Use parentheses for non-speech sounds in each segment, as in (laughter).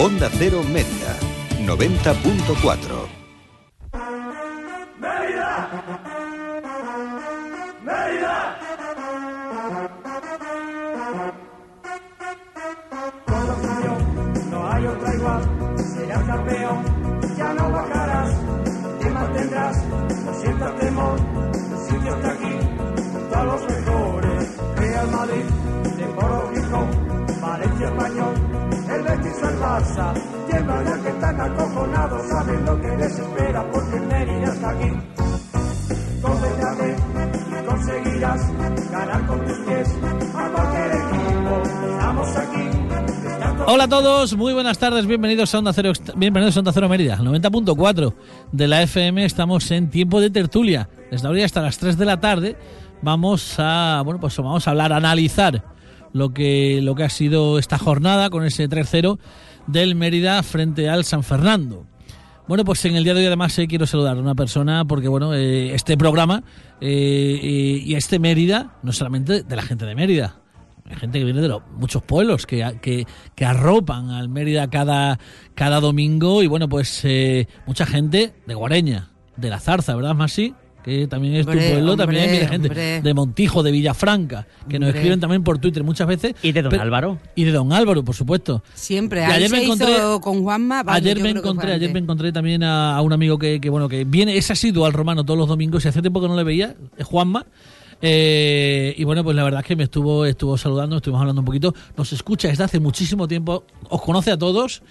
Onda Cero Mérida, 90.4. Hola a todos, muy buenas tardes, bienvenidos a Onda Cero, bienvenidos a Onda Cero Mérida, 90.4 de la FM, estamos en tiempo de tertulia, desde ahora hasta las 3 de la tarde vamos a, bueno, pues vamos a hablar, analizar lo que, lo que ha sido esta jornada con ese 3-0 del Mérida frente al San Fernando. Bueno, pues en el día de hoy además eh, quiero saludar a una persona porque, bueno, eh, este programa eh, y este Mérida, no solamente de la gente de Mérida, hay gente que viene de los, muchos pueblos que, que, arropan al Mérida cada, cada domingo y bueno, pues mucha gente de Guareña, de La Zarza, ¿verdad, Masi? Que también es Hombre, tu pueblo, hombre, también viene gente hombre. de Montijo, de Villafranca, que nos escriben también por Twitter muchas veces. Y de don Pero- Álvaro. Y de Don Álvaro, por supuesto. Siempre. Ayer me encontré- con Juanma. vamos, ayer me encontré, ayer me encontré también a, a un amigo que, que, bueno que viene, es asiduo al romano todos los domingos y hace tiempo que no le veía, es Juanma. Eh, y bueno, pues la verdad es que me estuvo, estuvo saludando, estuvimos hablando un poquito, nos escucha desde hace muchísimo tiempo, os conoce a todos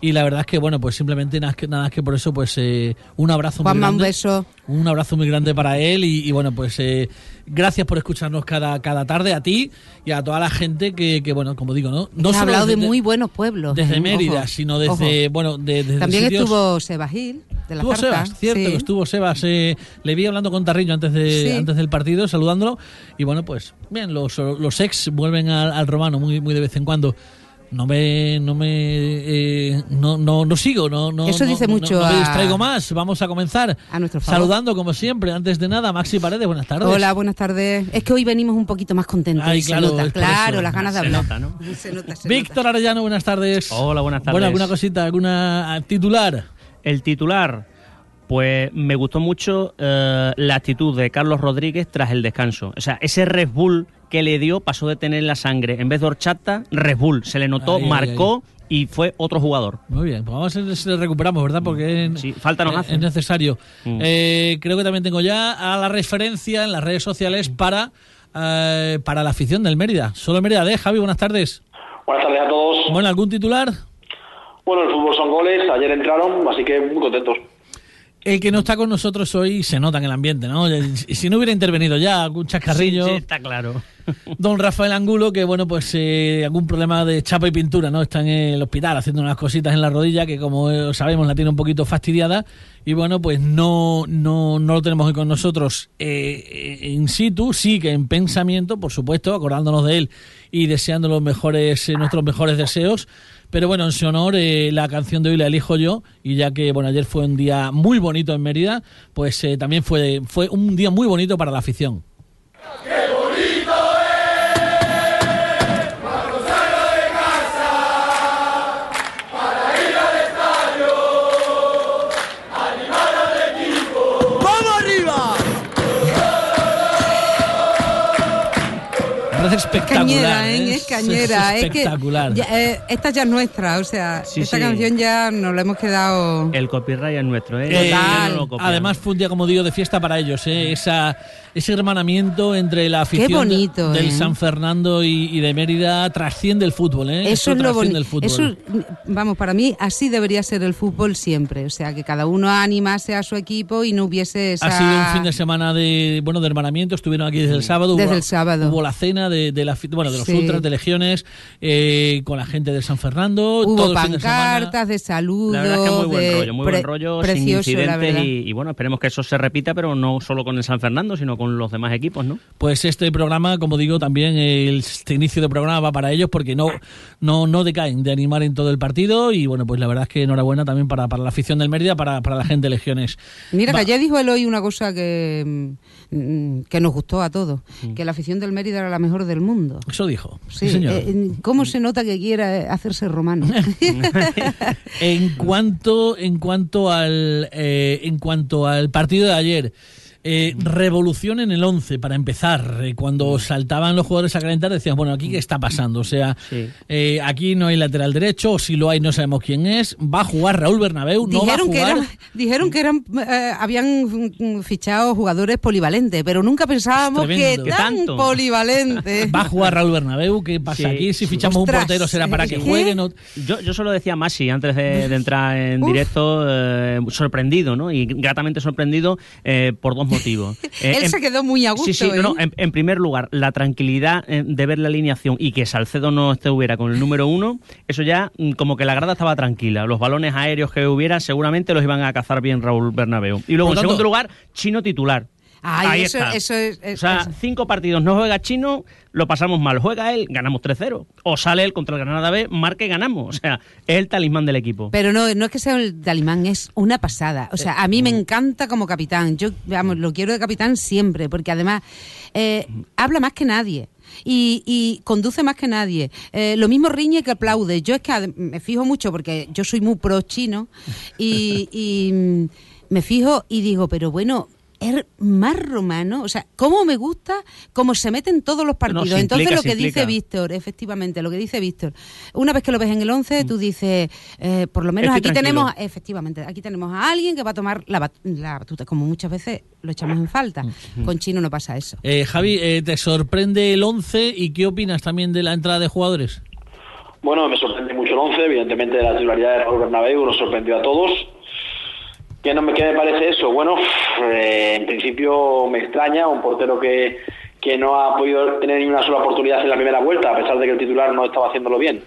y la verdad es que bueno, pues simplemente nada, que- nada que por eso pues eh, un abrazo muy Juanma, un grande. beso. Un abrazo muy grande para él y, y bueno, pues eh, gracias por escucharnos cada, cada tarde a ti y a toda la gente que, que, bueno, como digo, ¿no? No Has hablado de desde- muy buenos pueblos. desde ¿eh? Mérida, Ojo, sino desde, ojo. bueno, de, desde También sitios- estuvo Seba Gil, de la Estuvo. Sebas, cierto, Sí. que estuvo Sebas. eh, le vi hablando con Tarrillo antes, de, Sí. antes del partido, saludándolo. Y bueno, pues bien, los, los ex vuelven al, al romano muy, muy de vez en cuando. No me, no me, eh, no, no, no sigo, no, no, Eso dice no- mucho no, me a- distraigo más. Vamos a comenzar A nuestro favor. saludando como siempre. Antes de nada, Maxi Paredes, buenas tardes. Hola, buenas tardes. Es que hoy venimos un poquito más contentos. Ay, se claro, nota, es por claro, las ganas de Se hablar. nota, ¿no? (laughs) Se nota, se Víctor Arellano, buenas tardes. Hola, buenas tardes. Bueno, alguna cosita, alguna titular. El titular, pues me gustó mucho eh, la actitud de Carlos Rodríguez tras el descanso. O sea, ese Red Bull que le dio pasó de tener la sangre. En vez de horchata, Red Bull. Se le notó, marcó y fue otro jugador. Muy bien, pues vamos a ver si le recuperamos, ¿verdad? Porque Sí, falta nos es, hace. es necesario. Mm. Eh, creo que también tengo ya a la referencia en las redes sociales para, eh, para la afición del Mérida. Solo Mérida de Javi, buenas tardes. Buenas tardes a todos. Bueno, ¿algún titular? Bueno, el fútbol son goles, ayer entraron, así que muy contentos. El que no está con nosotros hoy se nota en el ambiente, ¿no? Si no hubiera intervenido ya, algún chascarrillo. Sí, sí, está claro. (laughs) Don Rafael Angulo, que bueno, pues eh, algún problema de chapa y pintura, ¿no? Está en el hospital haciendo unas cositas en la rodilla que como sabemos la tiene un poquito fastidiada y bueno, pues no, no, no lo tenemos hoy con nosotros eh, eh, in situ, sí que en pensamiento, por supuesto, acordándonos de él y deseando los mejores, eh, nuestros mejores deseos. Pero bueno, en su honor, eh, la canción de hoy la elijo yo, y ya que bueno, ayer fue un día muy bonito en Mérida, pues eh, también fue, fue un día muy bonito para la afición. Parece espectacular. Cañera, ¿eh? ¿eh? Es cañera. Es Es que espectacular. ya, eh, esta ya es nuestra, o sea, Sí, esta sí. canción ya nos la hemos quedado. El copyright es nuestro, ¿eh? Eh, no además fue un día, como digo, de fiesta para ellos, ¿eh? Esa, ese hermanamiento entre la afición de- bonito, del ¿eh? San Fernando y, y de Mérida trasciende el fútbol. ¿eh? Eso Esto es lo trasciende bonito. el fútbol. Eso, vamos, para mí así debería ser el fútbol siempre. O sea, que cada uno animase a su equipo y no hubiese esa... Ha sido un fin de semana de bueno de hermanamiento, estuvieron aquí desde el sábado. Desde hubo, el sábado. Hubo la cena de, de la, bueno, de los Sí. ultras, de legiones, eh, con la gente de San Fernando. Hubo todo el fin de pancartas de saludos. La verdad es que muy buen rollo, muy pre- buen rollo, sin precioso, la incidentes y, y bueno, esperemos que eso se repita, pero no solo con el San Fernando, sino con los demás equipos, ¿no? Pues este programa, como digo, también el, este inicio de programa va para ellos porque no, no, no decaen de animar en todo el partido y bueno, pues la verdad es que enhorabuena también para, para la afición del Mérida, para, para la gente de Legiones. Mira, Va- que ayer dijo él hoy una cosa que, que nos gustó a todos, Mm. que la afición del Mérida era la mejor del mundo. Eso dijo. Sí, Sí, señor. eh, ¿Cómo se nota que quiere hacerse romano? (laughs) en cuanto en cuanto al eh, en cuanto al partido de ayer eh, revolución en el 11 para empezar eh, cuando saltaban los jugadores a calentar decían bueno aquí qué está pasando o sea Sí. eh, aquí no hay lateral derecho o si lo hay no sabemos quién es va a jugar Raúl Bernabéu no va a dijeron que jugar eran, dijeron que eran eh, habían mm, fichado jugadores polivalentes, pero nunca pensábamos que tremendo. ¿Qué tan tanto? polivalentes. va a jugar Raúl Bernabéu qué pasa Sí. aquí si fichamos un portero será para que juegue no Yo, yo solo decía Masi antes de, de entrar en Uf. directo, eh, sorprendido, ¿no? Y gratamente sorprendido eh, por dos motivos. (laughs) Eh, Él en- se quedó muy a gusto. Sí, sí, no, no, ¿eh? en, en primer lugar, la tranquilidad eh, de ver la alineación y que Salcedo no estuviera con el número uno, eso ya mm, como que la grada estaba tranquila. Los balones aéreos que hubiera seguramente los iban a cazar bien Raúl Bernabéu. Y luego, en tanto- segundo lugar, Chino titular. Ay, Ahí eso, está. eso es. es- O sea, eso. cinco partidos no juega Chino, lo pasamos mal. Juega él, ganamos 3-0. O sale él contra el Granada B, marca y ganamos. O sea, es el talismán del equipo. Pero no, no es que sea el talimán, es una pasada. O sea, a mí me encanta como capitán. Yo, vamos, lo quiero de capitán siempre, porque además eh, habla más que nadie. Y, y conduce más que nadie. Eh, lo mismo riñe que aplaude. Yo es que me fijo mucho porque yo soy muy pro chino y, y, mm, me fijo y digo, pero bueno, es más romano. O sea, cómo me gusta cómo se meten todos los partidos. Entonces implica, lo que dice. Víctor, efectivamente, lo que dice Víctor. Una vez que lo ves en el 11, tú dices, eh, por lo menos Estoy aquí tranquilo. tenemos, efectivamente, aquí tenemos a alguien que va a tomar la, bat- la batuta, como muchas veces lo echamos en falta. Con Chino no pasa eso. Eh, Javi eh, te sorprende el 11 y qué opinas también de la entrada de jugadores Bueno, me sorprende mucho el 11, evidentemente la titularidad de Raúl Bernabéu nos sorprendió a todos. ¿Qué, no me, qué me parece eso? Bueno, eh, en principio me extraña un portero que, que no ha podido tener ni una sola oportunidad en la primera vuelta, a pesar de que el titular no estaba haciéndolo bien.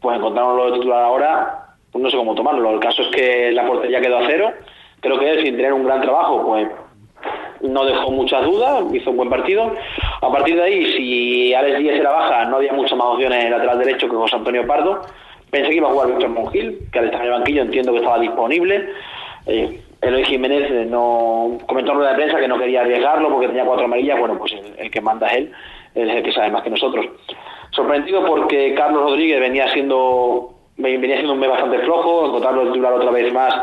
Pues encontrarlo de titular ahora, pues no sé cómo tomarlo. El caso es que la portería quedó a cero. Creo que él, sin tener un gran trabajo, pues no dejó muchas dudas, hizo un buen partido. A partir de ahí, si Alex Díez era baja, no había muchas más opciones en el lateral derecho que José Antonio Pardo. Pensé que iba a jugar Víctor Mongil, que al estar en el banquillo entiendo que estaba disponible. Eh, Eloy Jiménez eh, no comentó en rueda de prensa que no quería arriesgarlo porque tenía cuatro amarillas. Bueno, pues el, el que manda es él, él es el que sabe más que nosotros. Sorprendido porque Carlos Rodríguez venía siendo venía siendo un mes bastante flojo, encontrarlo titular otra vez más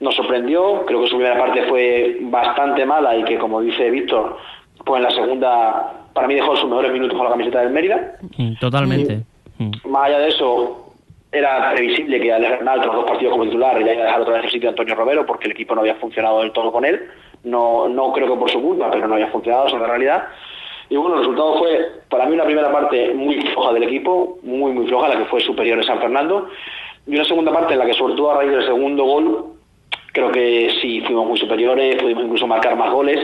nos sorprendió. Creo que su primera parte fue bastante mala y que, como dice Víctor, pues en la segunda, para mí dejó sus mejores minutos con la camiseta del Mérida. Mm, Totalmente. Más allá de eso, era previsible que al ganar otros dos partidos como titular ya iba a dejar otra vez el sitio a Antonio Romero porque el equipo no había funcionado del todo con él. No, no creo que por su culpa, pero no había funcionado, esa es la realidad. Y bueno, el resultado fue, para mí, una primera parte muy floja del equipo, muy, muy floja, la que fue superior en San Fernando. Y una segunda parte en la que, sobre todo a raíz del segundo gol, creo que sí fuimos muy superiores, pudimos incluso marcar más goles.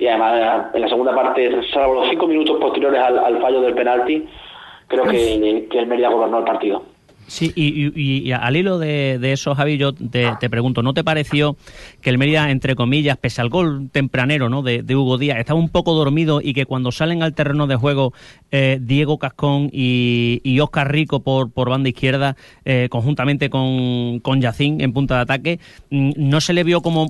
Y además, en la segunda parte, salvo los cinco minutos posteriores al, al fallo del penalti, creo que, que el Mérida gobernó el partido. Sí, y, y- y al hilo de, eso, Javi, yo te, pregunto, ¿no te pareció que el Mérida, entre comillas, pese al gol tempranero ¿no? de, de Hugo Díaz, estaba un poco dormido y que cuando salen al terreno de juego eh, Diego Cascón y, y Oscar Rico por, por banda izquierda, eh, conjuntamente con, con Yacín en punta de ataque, mm, no se le vio como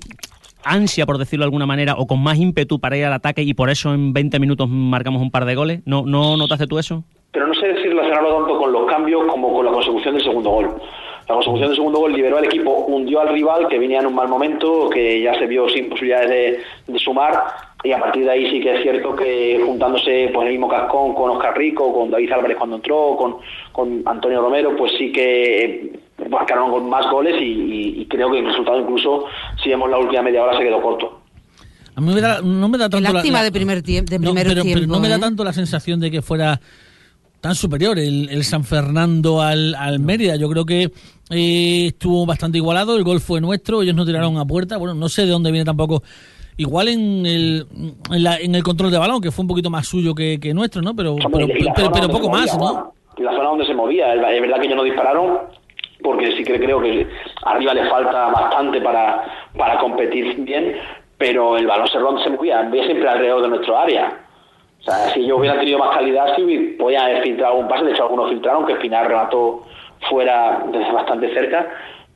ansia, por decirlo de alguna manera, o con más ímpetu para ir al ataque y por eso en 20 minutos marcamos un par de goles? ¿No, no notaste tú eso? pero no sé si relacionarlo tanto con los cambios como con la consecución del segundo gol. La consecución del segundo gol liberó al equipo, hundió al rival que venía en un mal momento, que ya se vio sin posibilidades de, de sumar, y a partir de ahí sí que es cierto que juntándose pues el mismo Cascón con Oscar Rico, con David Álvarez cuando entró, con, con Antonio Romero, pues sí que marcaron con más goles y, y- y creo que el resultado incluso, si vemos la última media hora, se quedó corto. A mí me da- no me da tanto la- lástima la- de primer tiempo, de No, primeros pero, pero tiempos, no me da ¿eh? tanto la sensación de que fuera tan superior el, el San Fernando al, al Mérida. Yo creo que eh, estuvo bastante igualado, el gol fue nuestro, ellos no tiraron a puerta. Bueno, no sé de dónde viene tampoco. Igual en el, en, la- en el control de balón, que fue un poquito más suyo que, que nuestro, ¿no? Pero, pero, poco más, ¿no? Y la zona donde se movía, es verdad que ellos no dispararon, porque sí que creo que arriba le falta bastante para, para competir bien, pero el balón se, ron- se movía, movía siempre alrededor de nuestro área. O sea, si ellos hubieran tenido más calidad, sí hubi- podían haber filtrado algún pase, de hecho algunos filtraron, que Espinar remató fuera desde bastante cerca,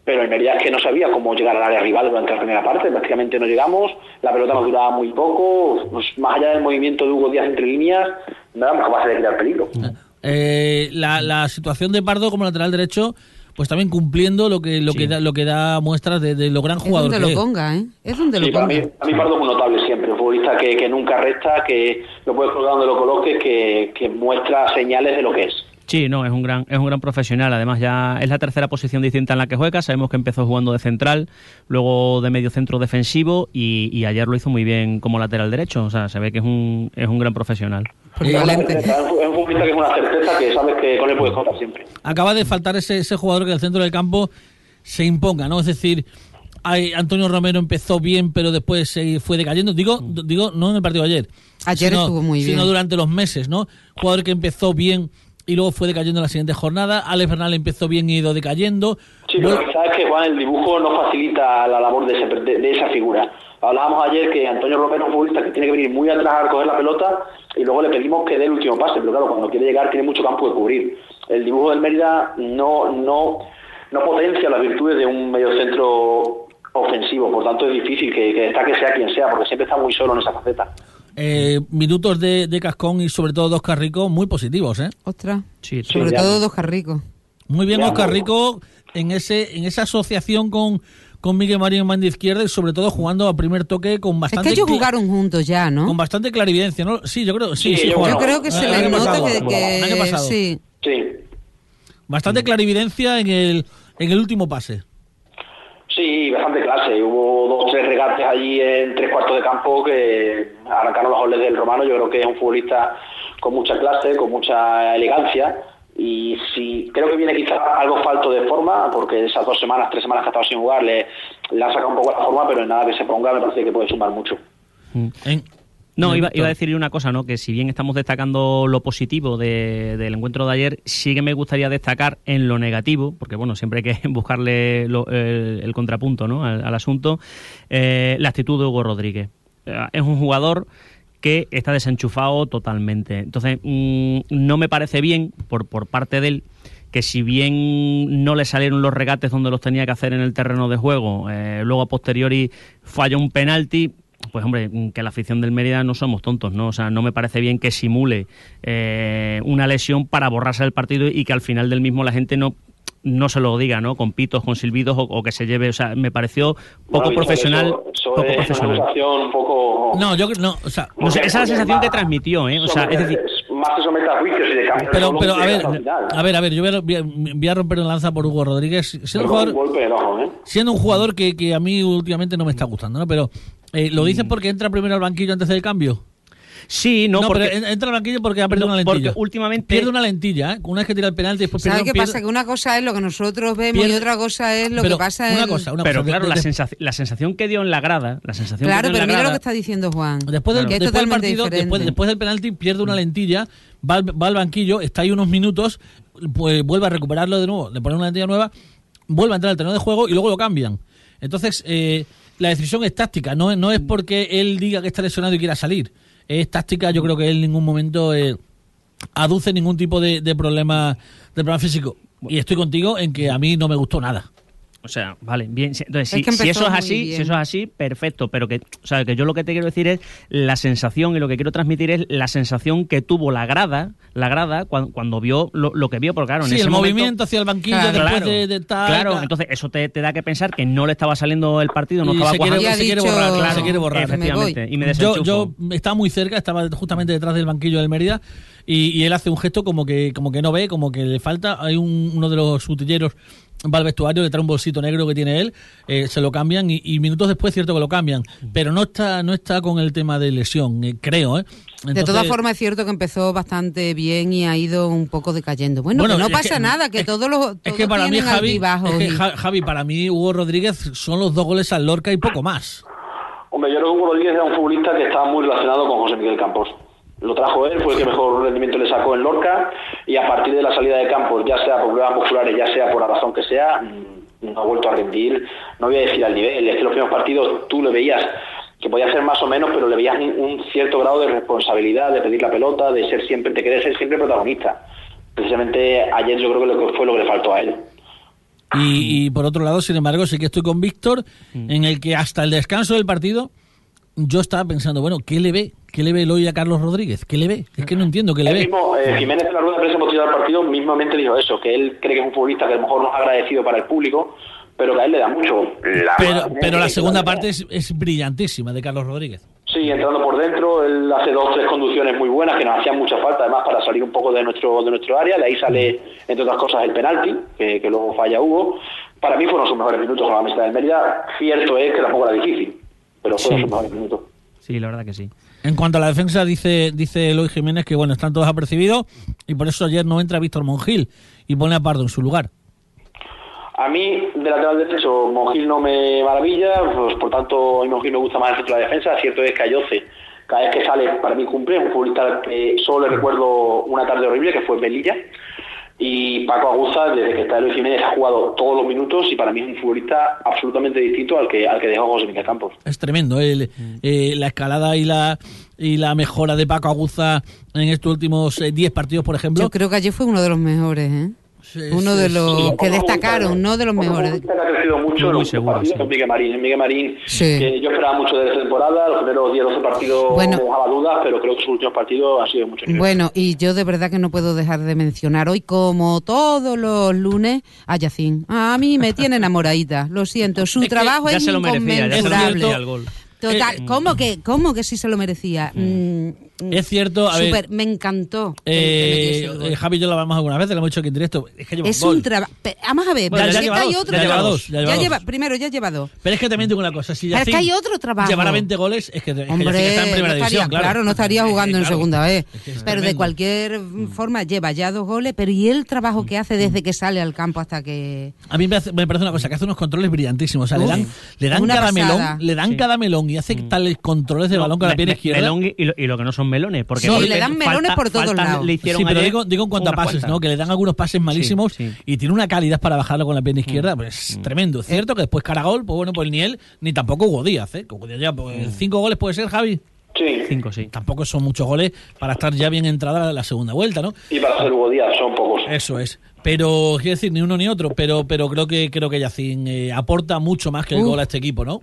pero en realidad es que no sabía cómo llegar al área rival durante la primera parte, prácticamente no llegamos, la pelota nos duraba muy poco, pues, más allá del movimiento de Hugo Díaz entre líneas, no éramos capaces de crear peligro. Eh, la, la situación de Pardo como lateral derecho, pues también cumpliendo lo que lo que da, lo que da muestras de, de lo gran Es jugador donde que lo es. ponga, ¿eh? Es donde Sí, lo para ponga. mí, para mí Pardo es un notable siempre, un futbolista que, que nunca resta, que lo puedes colocar donde lo coloques, que, que muestra señales de lo que es. Sí, no, es un gran, es un gran profesional. Además, ya es la tercera posición distinta en la que juega. Sabemos que empezó jugando de central, luego de medio centro defensivo y, y ayer lo hizo muy bien como lateral derecho. O sea, se ve que es un, es un gran profesional. Polivalente. Es un es un futbolista que es una certeza que sabes que con él puedes contar siempre. acaba de faltar ese, ese jugador que en el centro del campo se imponga, ¿no? Es decir, hay, Antonio Romero empezó bien, pero después se fue decayendo. Digo, digo no en el partido de ayer. Ayer sino, estuvo muy Sino bien. durante los meses, ¿no? Jugador que empezó bien y luego fue decayendo en la siguiente jornada. Alex Bernal empezó bien y ido decayendo. Sí, pero Bueno, quizás es que Juan, el dibujo no facilita la labor de, ese- de- de esa figura. Hablábamos ayer que Antonio Romero es un futbolista que tiene que venir muy atrás a coger la pelota y luego le pedimos que dé el último pase, pero claro, cuando quiere llegar tiene mucho campo de cubrir. El dibujo del Mérida no, no, no potencia las virtudes de un mediocentro ofensivo, por tanto es difícil que, que destaque sea quien sea, porque siempre está muy solo en esa faceta. Eh, minutos de, de Cascón y sobre todo de Oscar Rico muy positivos, ¿eh? Ostras. Sí, Sobre todo dos carricos. Muy bien Ya, Oscar Rico en ese en esa asociación con, con Miguel Marín en banda izquierda y sobre todo jugando a primer toque con Es bastante que ellos jugaron juntos ya, ¿no? con bastante clarividencia, ¿no? Sí, yo creo, sí, Sí, sí, yo jugaron. Yo creo que se les nota pasado, que, el que- año pasado. sí. Sí, Bastante clarividencia en el en el último pase. Sí, bastante clase. Hubo allí en tres cuartos de campo que arrancaron los goles del romano. Yo creo que es un futbolista con mucha clase, con mucha elegancia. Y sí, creo que viene quizás algo falto de forma, porque esas dos semanas, tres semanas que ha estado sin jugar, le, le ha sacado un poco la forma, pero en nada que se ponga me parece que puede sumar mucho. En- No, iba, iba a decir una cosa, ¿no? Que si bien estamos destacando lo positivo de- del encuentro de ayer, sí que me gustaría destacar en lo negativo, porque bueno, siempre hay que (laughs) buscarle lo- el, el contrapunto, ¿no? Al, al asunto, eh, la actitud de Hugo Rodríguez. Eh, Es un jugador que está desenchufado totalmente. Entonces, mm, no me parece bien por, por parte de él que si bien no le salieron los regates donde los tenía que hacer en el terreno de juego, eh, luego a posteriori falla un penalti, pues hombre, que la afición del Mérida no somos tontos, ¿no? O sea, no me parece bien que simule eh, una lesión para borrarse el partido y que al final del mismo la gente no no se lo diga, ¿no? Con pitos, con silbidos o, o que se lleve, o sea, me pareció poco Bueno, profesional, Eso, eso poco es una profesional. sensación un poco... No, yo creo- no, o sea, No sé, esa es la sensación que transmitió, ¿eh? O sea, es decir, Más somete a juicios y de cambio pero pero a ver, a ver, a ver, yo voy a, voy romper una lanza por Hugo Rodríguez, siendo Pero un jugador golpe ojo, ¿eh? siendo un jugador que, que a mí últimamente no me está gustando, ¿no? Pero eh, lo Mm. dices porque entra primero al banquillo antes del cambio. Sí, no, porque pero entra al banquillo porque ha perdido No, una porque lentilla. últimamente- pierde una lentilla, ¿eh? Una vez que tira el penalti después pierde, ¿Sabes qué pierde- pasa? Que una cosa es lo que nosotros vemos pierde- y otra cosa es lo pero que pasa una en... cosa, una pero cosa, claro, de- la, sensación, la sensación que dio en la grada, la sensación Claro, que dio pero en la mira lo que está diciendo Juan. Después del, es después del partido, después del penalti, pierde una lentilla, va al, va al banquillo, está ahí unos minutos, pues vuelve a recuperarlo de nuevo, le ponen una lentilla nueva, vuelve a entrar al terreno de juego y luego lo cambian. Entonces, eh, la decisión es táctica, no, no es porque él diga que está lesionado y quiera salir. Es táctica, yo creo que él en ningún momento eh, aduce ningún tipo de, de problema de problema físico. Y estoy contigo en que a mí no me gustó nada. O sea, vale, bien. si- Entonces, Es si, que si eso es así, bien. si eso es así, perfecto. Pero que, o sea, que yo lo que te quiero decir es la sensación y lo que quiero transmitir es la sensación que tuvo la grada, la grada cuando, cuando vio lo, lo que vio, porque claro, en Sí, ese el momento- movimiento hacia el banquillo Claro. después Claro, de, de tal. claro, tal. entonces eso te, te da que pensar que no le estaba saliendo el partido, no Y estaba se quiere- cuajando. Ya se quiere dicho, borrar, Claro, se quiere borrar. Efectivamente, y me yo, yo estaba muy cerca, estaba justamente detrás del banquillo del Mérida y, y él hace un gesto como que como que no ve, como que le falta. Hay un- uno de los utilleros va al vestuario, le trae un bolsito negro que tiene él, eh, se lo cambian y, y minutos después cierto que lo cambian, pero no está no está con el tema de lesión, eh, creo. ¿eh? De todas formas es cierto que empezó bastante bien y ha ido un poco decayendo. Bueno, que no pasa nada, que es- todos los es que para mí Javi, es que Javi, para mí Hugo Rodríguez son los dos goles al Lorca y poco más. Hombre, yo creo que Hugo Rodríguez era un futbolista que estaba muy relacionado con José Miguel Campos. Lo trajo él, fue el que mejor rendimiento le sacó en Lorca y a partir de la salida de Campos, ya sea por problemas musculares, ya sea por la razón que sea, mm, no ha vuelto a rendir, no voy a decir al nivel. Es que los primeros partidos tú le veías que podía ser más o menos, pero le veías un- cierto grado de responsabilidad, de pedir la pelota, de ser siempre, de querer ser siempre protagonista. Precisamente ayer yo creo que lo que fue lo que le faltó a él. Y, y por otro lado, sin embargo, sí que estoy con Víctor, en el que hasta el descanso del partido yo estaba pensando, bueno, ¿qué le ve? ¿Qué le ve el hoy a Carlos Rodríguez? ¿Qué le ve? Es que no entiendo qué le El ve. mismo, eh, Jiménez en la rueda de prensa posterior al partido mismamente dijo eso, que él cree que es un futbolista que a lo mejor no es agradecido para el público, pero que a él le da mucho. La- Pero, pero la segunda parte es, es brillantísima de Carlos Rodríguez. Sí, entrando por dentro, él hace dos tres conducciones muy buenas que nos hacían mucha falta, además para salir un poco de nuestro de nuestro área. De ahí sale, entre otras cosas, el penalti, que, que luego falla Hugo. Para mí fueron sus mejores minutos con la amistad del Mérida. Cierto es que tampoco era difícil, pero fueron Sí. sus mejores minutos. Sí, la verdad que sí. En cuanto a la defensa, dice dice Eloy Jiménez que bueno, están todos apercibidos y por eso ayer no entra Víctor Mongil y pone a Pardo en su lugar. A mí, de lateral derecho, Mongil no me maravilla, pues por tanto, hoy Mongil me gusta más el centro de la defensa. Cierto es que Ayoce, cada vez que sale, para mí cumple. Un futbolista que solo le recuerdo una tarde horrible, que fue en Melilla. Y Paco Aguza, desde que está Luis Jiménez, ha jugado todos los minutos y para mí es un futbolista absolutamente distinto al que, al que dejó José Miguel Campos. Es tremendo el, eh, la escalada y la y la mejora de Paco Aguza en estos últimos eh, 10 partidos, por ejemplo. Yo creo que ayer fue uno de los mejores, ¿eh? Sí, Uno sí, de los Sí, que destacaron, futbolista- no de los mejores. ha crecido mucho Muy seguro, es Miguel Marín. Miguel Marín, Sí. que yo esperaba mucho de esta temporada, los primeros 10 12 partidos Bueno. me dejaba dudas, pero creo que sus últimos partidos han sido mucho nivel. Bueno, y yo de verdad que no puedo dejar de mencionar hoy, como todos los lunes, a Yacín. A mí me tiene enamoradita, lo siento. Su Es trabajo es se lo merecía, ya se lo merecía inconmensurable. gol. Total, Eh, ¿cómo que, cómo que sí se lo merecía? Mm, Es cierto, a ver, Súper, me encantó. que- que Eh, el eh, Javi y yo lo hablamos algunas veces, lo hemos dicho aquí en directo. Es que lleva es un trabajo. Vamos a ver, Bueno, pero ya es que lleva hay otro ya lleva trabajo. dos, ya lleva dos. primero, ya lleva dos. Pero es que también digo una cosa, si Pero es que hay otro trabajo. llevara 20 goles, es que, es que Hombre, Yacine está en primera no estaría, división, claro. no estaría Es que, jugando en segunda vez. es que es pero de cualquier forma lleva ya dos goles, pero ¿y el trabajo que hace desde que sale al campo hasta que... A mí me, hace- me parece una cosa, que hace unos controles brillantísimos. O sea, le dan, le dan cada pasada. melón, le dan Sí. cada melón y hace tales controles de balón con la pierna izquierda. y lo que no son melones. Porque Sí, golpe- le dan melones por todos faltas lados. Le hicieron Sí, pero digo, digo en cuanto a pases, cuantas. ¿no? Que le dan algunos pases malísimos sí. y tiene una calidad para bajarlo con la pierna izquierda, pues tremendo. Es cierto que después Caragol, pues bueno, pues ni él, ni tampoco Hugo Díaz, ¿eh? Que Hugo Díaz ya, pues, cinco goles puede ser, Javi. Sí, Cinco, sí. Tampoco son muchos goles para estar ya bien entrada la, segunda vuelta, ¿no? y para ser Hugo Díaz son pocos. Eso es. Pero, quiero decir, ni uno ni otro, pero, pero creo que creo que Yacine eh, aporta mucho más que el Uh. gol a este equipo, ¿no?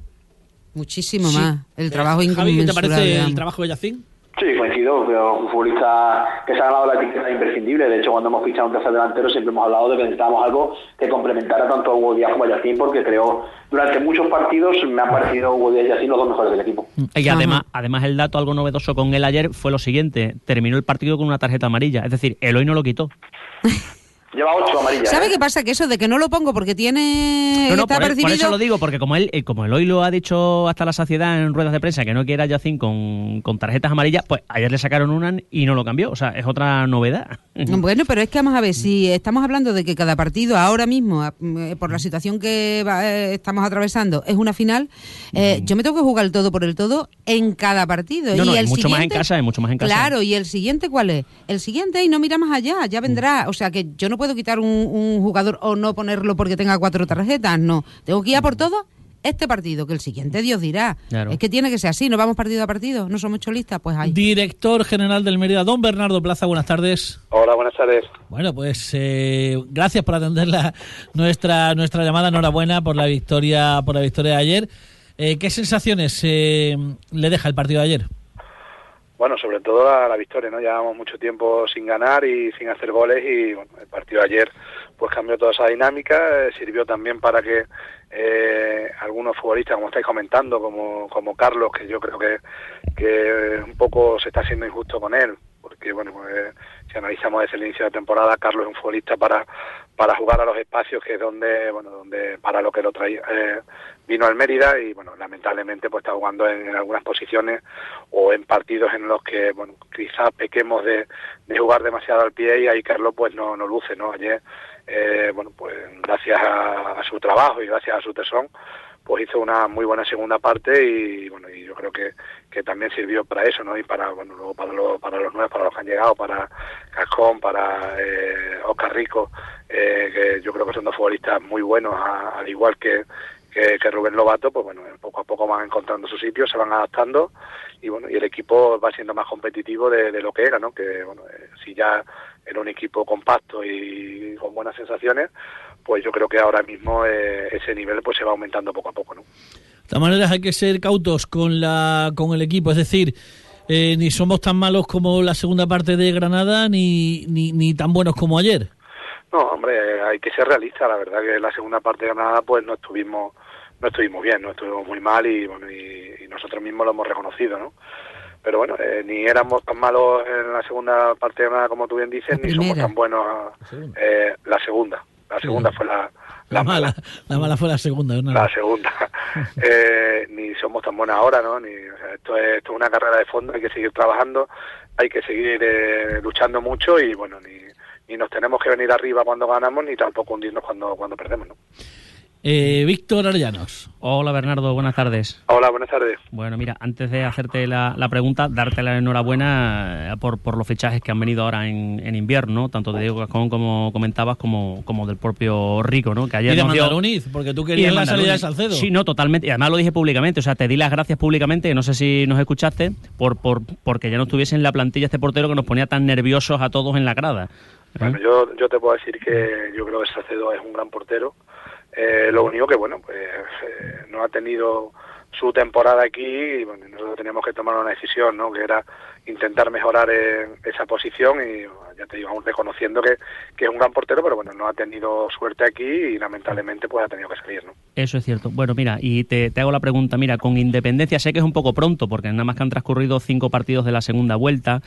Muchísimo Sí. más. El trabajo Eh, Javi, ¿qué te parece el trabajo de Yacine? Sí, coincido, pero un futbolista que se ha ganado la etiqueta imprescindible. De hecho, cuando hemos fichado un tercer delantero siempre hemos hablado de que necesitábamos algo que complementara tanto a Hugo Díaz como a Yacín, porque creo durante muchos partidos me han parecido Hugo Díaz y Yacín los dos mejores del equipo. Y Ajá. además, además el dato algo novedoso con él ayer fue lo siguiente, terminó el partido con una tarjeta amarilla, es decir, el hoy no lo quitó. (laughs) Lleva ocho amarillas. ¿Sabe ¿eh? qué pasa? Que eso de que no lo pongo porque tiene... No, no, está por, por percibido... eso lo digo, porque como él, eh, como el hoy lo ha dicho hasta la saciedad en ruedas de prensa que no quiere a Yacín con, con tarjetas amarillas, pues ayer le sacaron una y no lo cambió, o sea, es otra novedad. Bueno, pero es que vamos a ver, si estamos hablando de que cada partido ahora mismo, a- eh, por la situación que va- eh, estamos atravesando, es una final, eh, yo me tengo que jugar el todo por el todo en cada partido. No, no, y el mucho más en siguiente- casa, hay mucho más en casa. Claro, ¿y el siguiente cuál es? El siguiente, y no mira más allá, ya vendrá. O sea que yo no puedo quitar un, un jugador o no ponerlo porque tenga cuatro tarjetas, no. Tengo que ir a por todo este partido, que el siguiente Dios dirá. Claro. Es que tiene que ser así, no vamos partido a partido, no somos cholistas, pues hay. Director general del Mérida, don Bernardo Plaza, buenas tardes. Hola, buenas tardes. Bueno, pues eh, gracias por atender la, nuestra nuestra llamada. Enhorabuena por la victoria por la victoria de ayer. Eh, ¿Qué sensaciones eh, le deja el partido de ayer? Bueno, sobre todo la, la victoria, ¿no? Llevamos mucho tiempo sin ganar y sin hacer goles y bueno, el partido de ayer pues cambió toda esa dinámica, eh, sirvió también para que eh, algunos futbolistas, como estáis comentando, como, como Carlos, que yo creo que, que un poco se está haciendo injusto con él, porque bueno, pues, si analizamos desde el inicio de la temporada, Carlos es un futbolista para para jugar a los espacios que es donde bueno donde para lo que lo traía eh, vino al Mérida y bueno lamentablemente pues está jugando en, algunas posiciones o en partidos en los que bueno quizás pequemos de, de jugar demasiado al pie y ahí Carlos pues no, no luce no ayer eh, bueno pues gracias a su trabajo y gracias a su tesón pues hizo una muy buena segunda parte y bueno y yo creo que, que también sirvió para eso no y para bueno luego para los para los nuevos para los que han llegado para Cascón para eh, Oscar Rico eh, que yo creo que son dos futbolistas muy buenos a- al igual que, que Rubén Lobato pues bueno poco a poco van encontrando su sitio se van adaptando y bueno y el equipo va siendo más competitivo de, de lo que era no que bueno eh, si ya era un equipo compacto y con buenas sensaciones pues yo creo que ahora mismo eh, ese nivel pues se va aumentando poco a poco, ¿no? De todas maneras hay que ser cautos con la con el equipo, es decir, eh, ni somos tan malos como la segunda parte de Granada ni, ni, ni tan buenos como ayer. No, hombre, hay que ser realista, la verdad que la segunda parte de Granada pues no estuvimos no estuvimos bien, no estuvimos muy mal y bueno y, y nosotros mismos lo hemos reconocido, ¿no? Pero bueno, eh, ni éramos tan malos en la segunda parte de Granada como tú bien dices, ni somos tan buenos eh, la segunda. La segunda fue la, La mala, la mala fue la segunda. ¿no? la segunda. (laughs) Eh, ni somos tan buenas ahora, ¿no? Ni, o sea, esto, es, esto es una carrera de fondo, hay que seguir trabajando, hay que seguir eh, luchando mucho y bueno, ni, ni nos tenemos que venir arriba cuando ganamos ni tampoco hundirnos cuando, cuando perdemos, ¿no? Eh, Víctor Arellanos. Hola Bernardo, buenas tardes. Hola, buenas tardes. Bueno, mira, antes de hacerte la, la pregunta, darte la enhorabuena eh, por, por los fichajes que han venido ahora en, en invierno, tanto de Diego Gascón como comentabas, como, como del propio Rico, ¿no? Que ayer Y de nos dio- porque tú querías la salida de. Salcedo. Sí, no, totalmente. Y además lo dije públicamente. O sea, te di las gracias públicamente, no sé si nos escuchaste, por, por porque ya no estuviese en la plantilla este portero que nos ponía tan nerviosos a todos en la grada. ¿Eh? Bueno, yo, yo te puedo decir que yo creo que Salcedo es un gran portero. Eh, lo único que, bueno, pues eh, no ha tenido su temporada aquí y bueno, nosotros teníamos que tomar una decisión, ¿no? Que era intentar mejorar en esa posición y ya te digo, aún reconociendo que, que es un gran portero, pero bueno, no ha tenido suerte aquí y lamentablemente pues ha tenido que salir, ¿no? Eso es cierto. Bueno, mira, y te, te hago la pregunta, mira, con independencia, sé que es un poco pronto, porque nada más que han transcurrido cinco partidos de la segunda vuelta,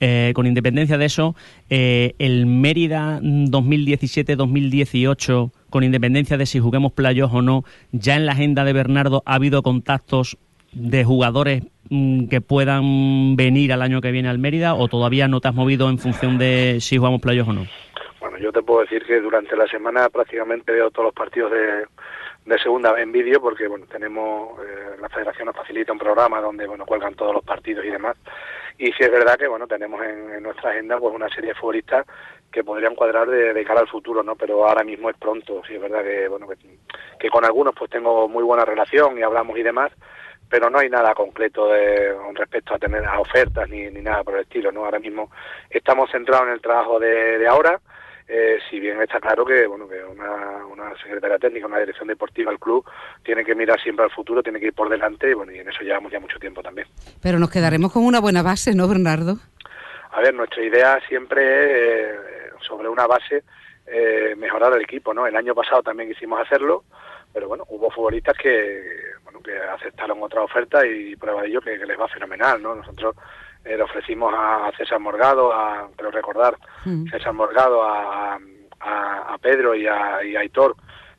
eh, con independencia de eso, eh, el Mérida 2017-2018, con independencia de si juguemos playos o no, ya en la agenda de Bernardo ha habido contactos de jugadores mm, que puedan venir al año que viene al Mérida o todavía no te has movido en función de si jugamos playos o no? Bueno, yo te puedo decir que durante la semana prácticamente veo todos los partidos de, de segunda en vídeo porque bueno tenemos eh, la Federación nos facilita un programa donde bueno cuelgan todos los partidos y demás y sí es verdad que bueno tenemos en, en nuestra agenda pues una serie de futbolistas que podrían cuadrar de, de cara al futuro no pero ahora mismo es pronto sí es verdad que bueno que, que con algunos pues tengo muy buena relación y hablamos y demás pero no hay nada concreto de, con respecto a tener a ofertas ni, ni nada por el estilo no ahora mismo estamos centrados en el trabajo de, de ahora eh, si bien está claro que bueno que una, una secretaria técnica, una dirección deportiva del club tiene que mirar siempre al futuro, tiene que ir por delante y bueno y en eso llevamos ya mucho tiempo también. Pero nos quedaremos con una buena base, ¿no, Bernardo? A ver, nuestra idea siempre es eh, sobre una base eh, mejorar el equipo, ¿no? El año pasado también quisimos hacerlo, pero bueno, hubo futbolistas que bueno que aceptaron otra oferta y prueba de ello que, que les va fenomenal, ¿no? Nosotros eh, le ofrecimos a César Morgado, a, creo recordar, Mm. César Morgado, a, a, a Pedro y a, y a Aitor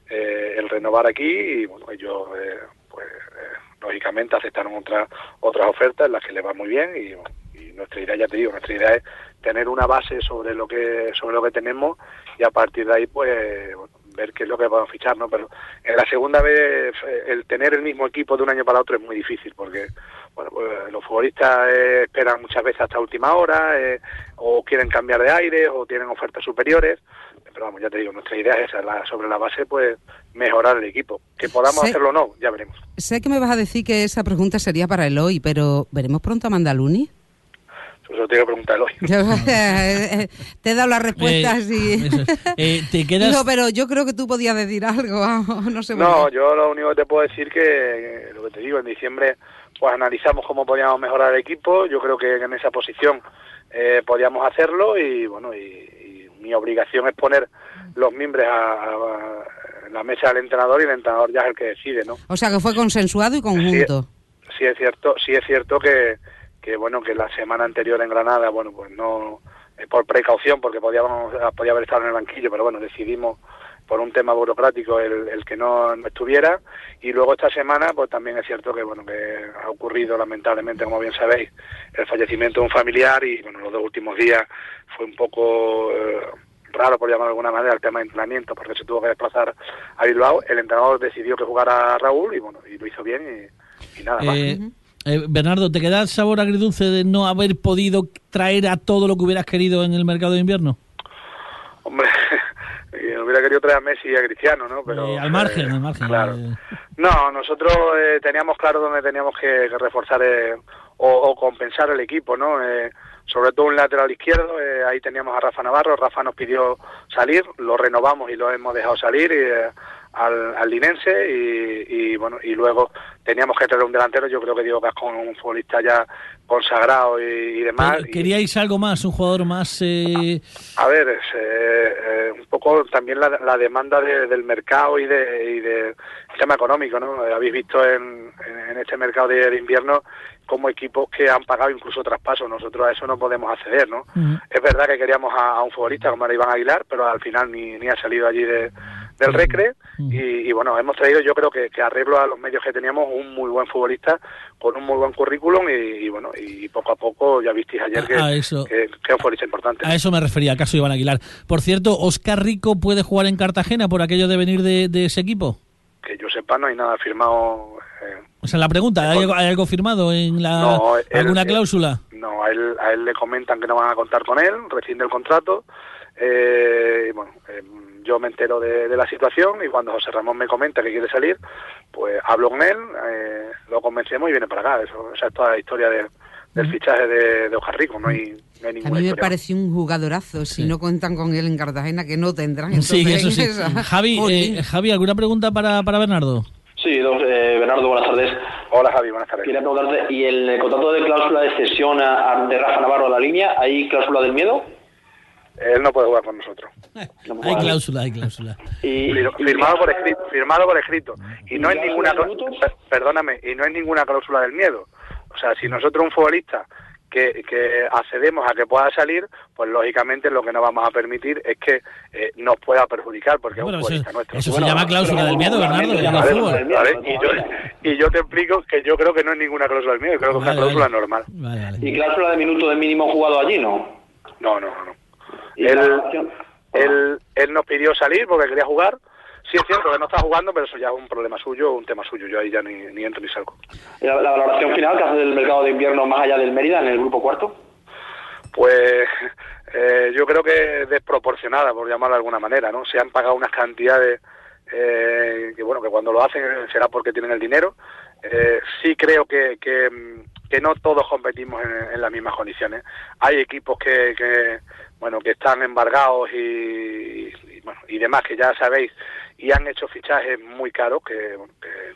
eh, el renovar aquí y bueno, ellos eh, pues eh, lógicamente aceptaron otra, otras ofertas en las que les va muy bien y, y nuestra idea, ya te digo, nuestra idea es tener una base sobre lo que sobre lo que tenemos y a partir de ahí pues bueno, ver qué es lo que podemos fichar, ¿no? Pero en la segunda vez eh, el tener el mismo equipo de un año para otro es muy difícil porque bueno, pues los futbolistas eh, esperan muchas veces hasta última hora eh, o quieren cambiar de aire o tienen ofertas superiores. Pero vamos, ya te digo, nuestra idea es esa, la- sobre la base pues mejorar el equipo. Que podamos hacerlo o no, ya veremos. Sé que me vas a decir que esa pregunta sería para Eloy, pero ¿veremos pronto a Mandaluni? Eso tengo que preguntarlo hoy. Yo, eh, te he dado las respuestas Eh, y... eso. Eh, te quedas... Digo, pero yo creo que tú podías decir algo, no sé. No, yo lo único que te puedo decir que, eh, lo que te digo, en diciembre pues analizamos cómo podíamos mejorar el equipo. Yo creo que en esa posición eh, podíamos hacerlo y bueno, y, y mi obligación es poner los miembros a, a- en la mesa del entrenador y el entrenador ya es el que decide, ¿no? O sea, que fue consensuado y conjunto. sí es cierto sí es cierto que, que bueno que la semana anterior en Granada bueno pues no eh, por precaución porque podíamos podía haber estado en el banquillo pero bueno decidimos por un tema burocrático el, el que no, no estuviera. Y luego esta semana pues también es cierto que bueno que ha ocurrido lamentablemente como bien sabéis el fallecimiento de un familiar y bueno los dos últimos días fue un poco eh, raro por llamarlo de alguna manera el tema de entrenamiento porque se tuvo que desplazar a Bilbao. El entrenador decidió que jugara Raúl y bueno y lo hizo bien y, y nada más. Eh, eh, Bernardo, ¿te queda el sabor agridulce de no haber podido traer a todo lo que hubieras querido en el mercado de invierno? Hombre, y (laughs) hubiera querido traer a Messi y a Cristiano, ¿no? Pero Eh, al margen, eh, al margen. Claro. eh, No, nosotros eh, teníamos claro dónde teníamos que, que reforzar eh, o, compensar el equipo, ¿no? Eh, sobre todo un lateral izquierdo, eh, ahí teníamos a Rafa Navarro, Rafa nos pidió salir, lo renovamos y lo hemos dejado salir eh, al, al linense y, bueno, y luego teníamos que tener un delantero, yo creo que Diego Cascón es un futbolista ya consagrado y, demás. ¿Queríais algo más, un jugador más...? Eh... A ver, es, eh, un poco también la, la demanda del mercado y, de, y del tema económico, ¿no? Habéis visto en, en este mercado de invierno como equipos que han pagado incluso traspasos. Nosotros a eso no podemos acceder, ¿no? Es verdad que queríamos a, un futbolista como era Iván Aguilar, pero al final ni, ni ha salido allí de, del Recre. y, bueno, hemos traído yo creo que, que, arreglo a los medios que teníamos un muy buen futbolista con un muy buen currículum y, bueno, y poco a poco ya visteis ayer que, que, es un futbolista importante. A eso me refería, caso Iván Aguilar. Por cierto, ¿Oscar Rico puede jugar en Cartagena por aquello de venir de, de ese equipo? Que yo sepa, no hay nada firmado o sea, la pregunta, ¿hay, algo, firmado en la alguna cláusula? no, a él, a él le comentan que no van a contar con él, rescinde el contrato. Eh, bueno, eh, yo me entero de, la situación y cuando José Ramón me comenta que quiere salir, pues hablo con él, eh, lo convencemos y viene para acá. Eso, esa es toda la historia del fichaje de, de Rico, no hay, no hay ninguna A mí me pareció un jugadorazo, si no cuentan con él en Cartagena, que no tendrán. sí, eso sí. (laughs) Javi, Javi, ¿alguna pregunta para, para Bernardo? Sí, eh, Bernardo, buenas tardes. Hola Javi, buenas tardes. Quería preguntarte, ¿y el contrato de cláusula de cesión de Rafa Navarro a la línea, hay cláusula del miedo? Él no puede jugar con nosotros. (laughs) hay cláusula, hay cláusula. Y, firmado por escrito, firmado por escrito. Y no hay ninguna, perdóname, y no hay ninguna cláusula del miedo. O sea, si nosotros un futbolista que, accedemos a que pueda salir, pues lógicamente lo que no vamos a permitir es que eh, nos pueda perjudicar, porque es un futbolista nuestro. Eso se llama cláusula del miedo, Bernardo, y, yo, te explico que yo creo que no es ninguna cláusula del miedo, creo que es una cláusula normal. ¿Y cláusula de minuto de mínimo jugado allí, no? No, no, no. Él, él, él nos pidió salir porque quería jugar, Sí, es cierto que no está jugando, pero eso ya es un problema suyo, un tema suyo. Yo ahí ya ni, ni entro ni salgo. ¿La, valoración final que hace del mercado de invierno más allá del Mérida en el grupo cuarto? Pues eh, yo creo que desproporcionada, por llamarlo de alguna manera, ¿no? Se han pagado unas cantidades eh, que, bueno, que cuando lo hacen será porque tienen el dinero. Eh, sí creo que, que, no todos competimos en, las mismas condiciones. Hay equipos que, que bueno, que están embargados y, y, bueno, y demás, que ya sabéis y han hecho fichajes muy caros que,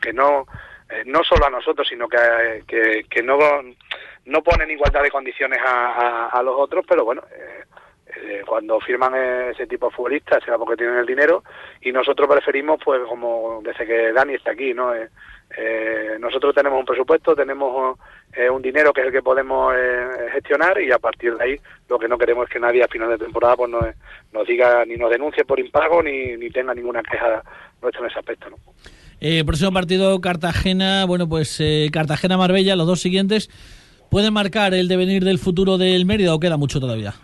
que, no eh, no solo a nosotros sino que, que, no no ponen igualdad de condiciones a, a, los otros pero bueno eh, eh, cuando firman ese tipo de futbolistas será porque tienen el dinero y nosotros preferimos pues como desde que Dani está aquí no eh, nosotros tenemos un presupuesto, tenemos eh, un dinero que es el que podemos eh, gestionar y a partir de ahí lo que no queremos es que nadie a final de temporada pues nos, nos diga ni nos denuncie por impago ni, ni tenga ninguna queja nuestra en ese aspecto. ¿no? próximo partido Cartagena, bueno pues Cartagena-Marbella, los dos siguientes, ¿pueden marcar el devenir del futuro del Mérida o queda mucho todavía?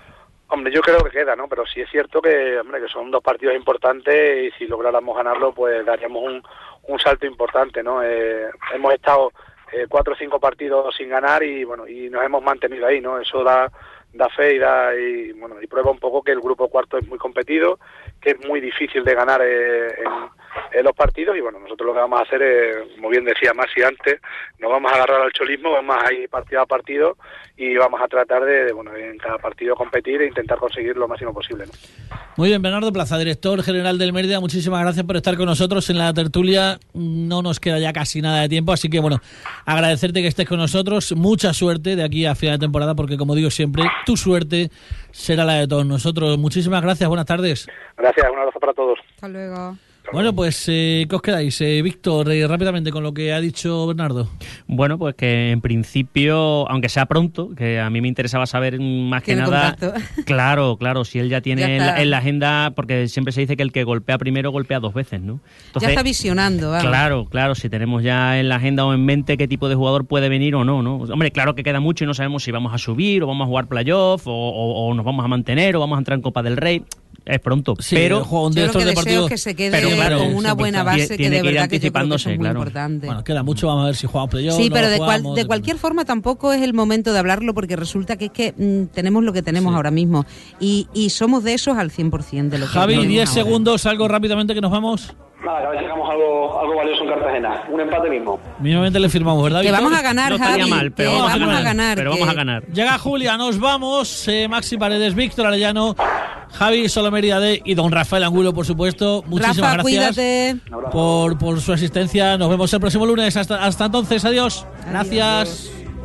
Hombre, yo creo que queda, ¿no? Pero sí es cierto que, hombre, que son dos partidos importantes y si lográramos ganarlo, pues daríamos un, un salto importante, ¿no? Eh, hemos estado eh, cuatro o cinco partidos sin ganar y bueno y nos hemos mantenido ahí, ¿no? Eso da da fe y da y bueno y prueba un poco que el grupo cuarto es muy competido, que es muy difícil de ganar eh, en, los partidos y bueno nosotros lo que vamos a hacer es, como bien decía Masi antes, nos vamos a agarrar al cholismo, vamos a ir partido a partido y vamos a tratar de, bueno en cada partido competir e intentar conseguir lo máximo posible. ¿no? Muy bien, Bernardo Plaza, director general del Mérida, muchísimas gracias por estar con nosotros en la tertulia. No nos queda ya casi nada de tiempo, así que bueno, agradecerte que estés con nosotros. Mucha suerte de aquí a final de temporada, porque como digo siempre, tu suerte será la de todos nosotros. Muchísimas gracias, buenas tardes. Gracias, un abrazo para todos. Hasta luego. Bueno, pues, eh, ¿qué os quedáis? Eh, Víctor, eh, rápidamente con lo que ha dicho Bernardo. Bueno, pues que en principio, aunque sea pronto, que a mí me interesaba saber más que nada. (laughs) Claro, claro, si él ya tiene en, la, agenda, porque siempre se dice que el que golpea primero golpea dos veces, ¿no? ya está visionando, Claro, claro, si tenemos ya en la agenda o en mente qué tipo de jugador puede venir o no, ¿no? Hombre, claro que queda mucho y no sabemos si vamos a subir o vamos a jugar playoff o, o nos vamos a mantener o vamos a entrar en Copa del Rey es pronto. pero de estos de que se quede con una buena base que de verdad que, es muy importante. Bueno, queda mucho, vamos a ver si jugamos playoff. Sí, pero de, de cualquier forma tampoco es el momento de hablarlo porque resulta que es que mm, tenemos lo que tenemos ahora mismo y, y, somos de esos al 100% de lo que Javi, 10 segundos, algo rápidamente que nos vamos. Nada, que a ver si sacamos algo, algo valioso en Cartagena. Un empate mismo. Mínimamente le firmamos, ¿verdad? Que Víctor? vamos a ganar, No estaría Javi. mal, pero que vamos a ganar, ganar. pero que- vamos a ganar. Llega Julia, nos vamos. Eh, Maxi Paredes, Víctor Arellano, Javi Solomería de y don Rafael Angulo, por supuesto. Muchísimas Rafa, gracias cuídate. por, por su asistencia. Nos vemos el próximo lunes. Hasta, hasta entonces, adiós. Gracias.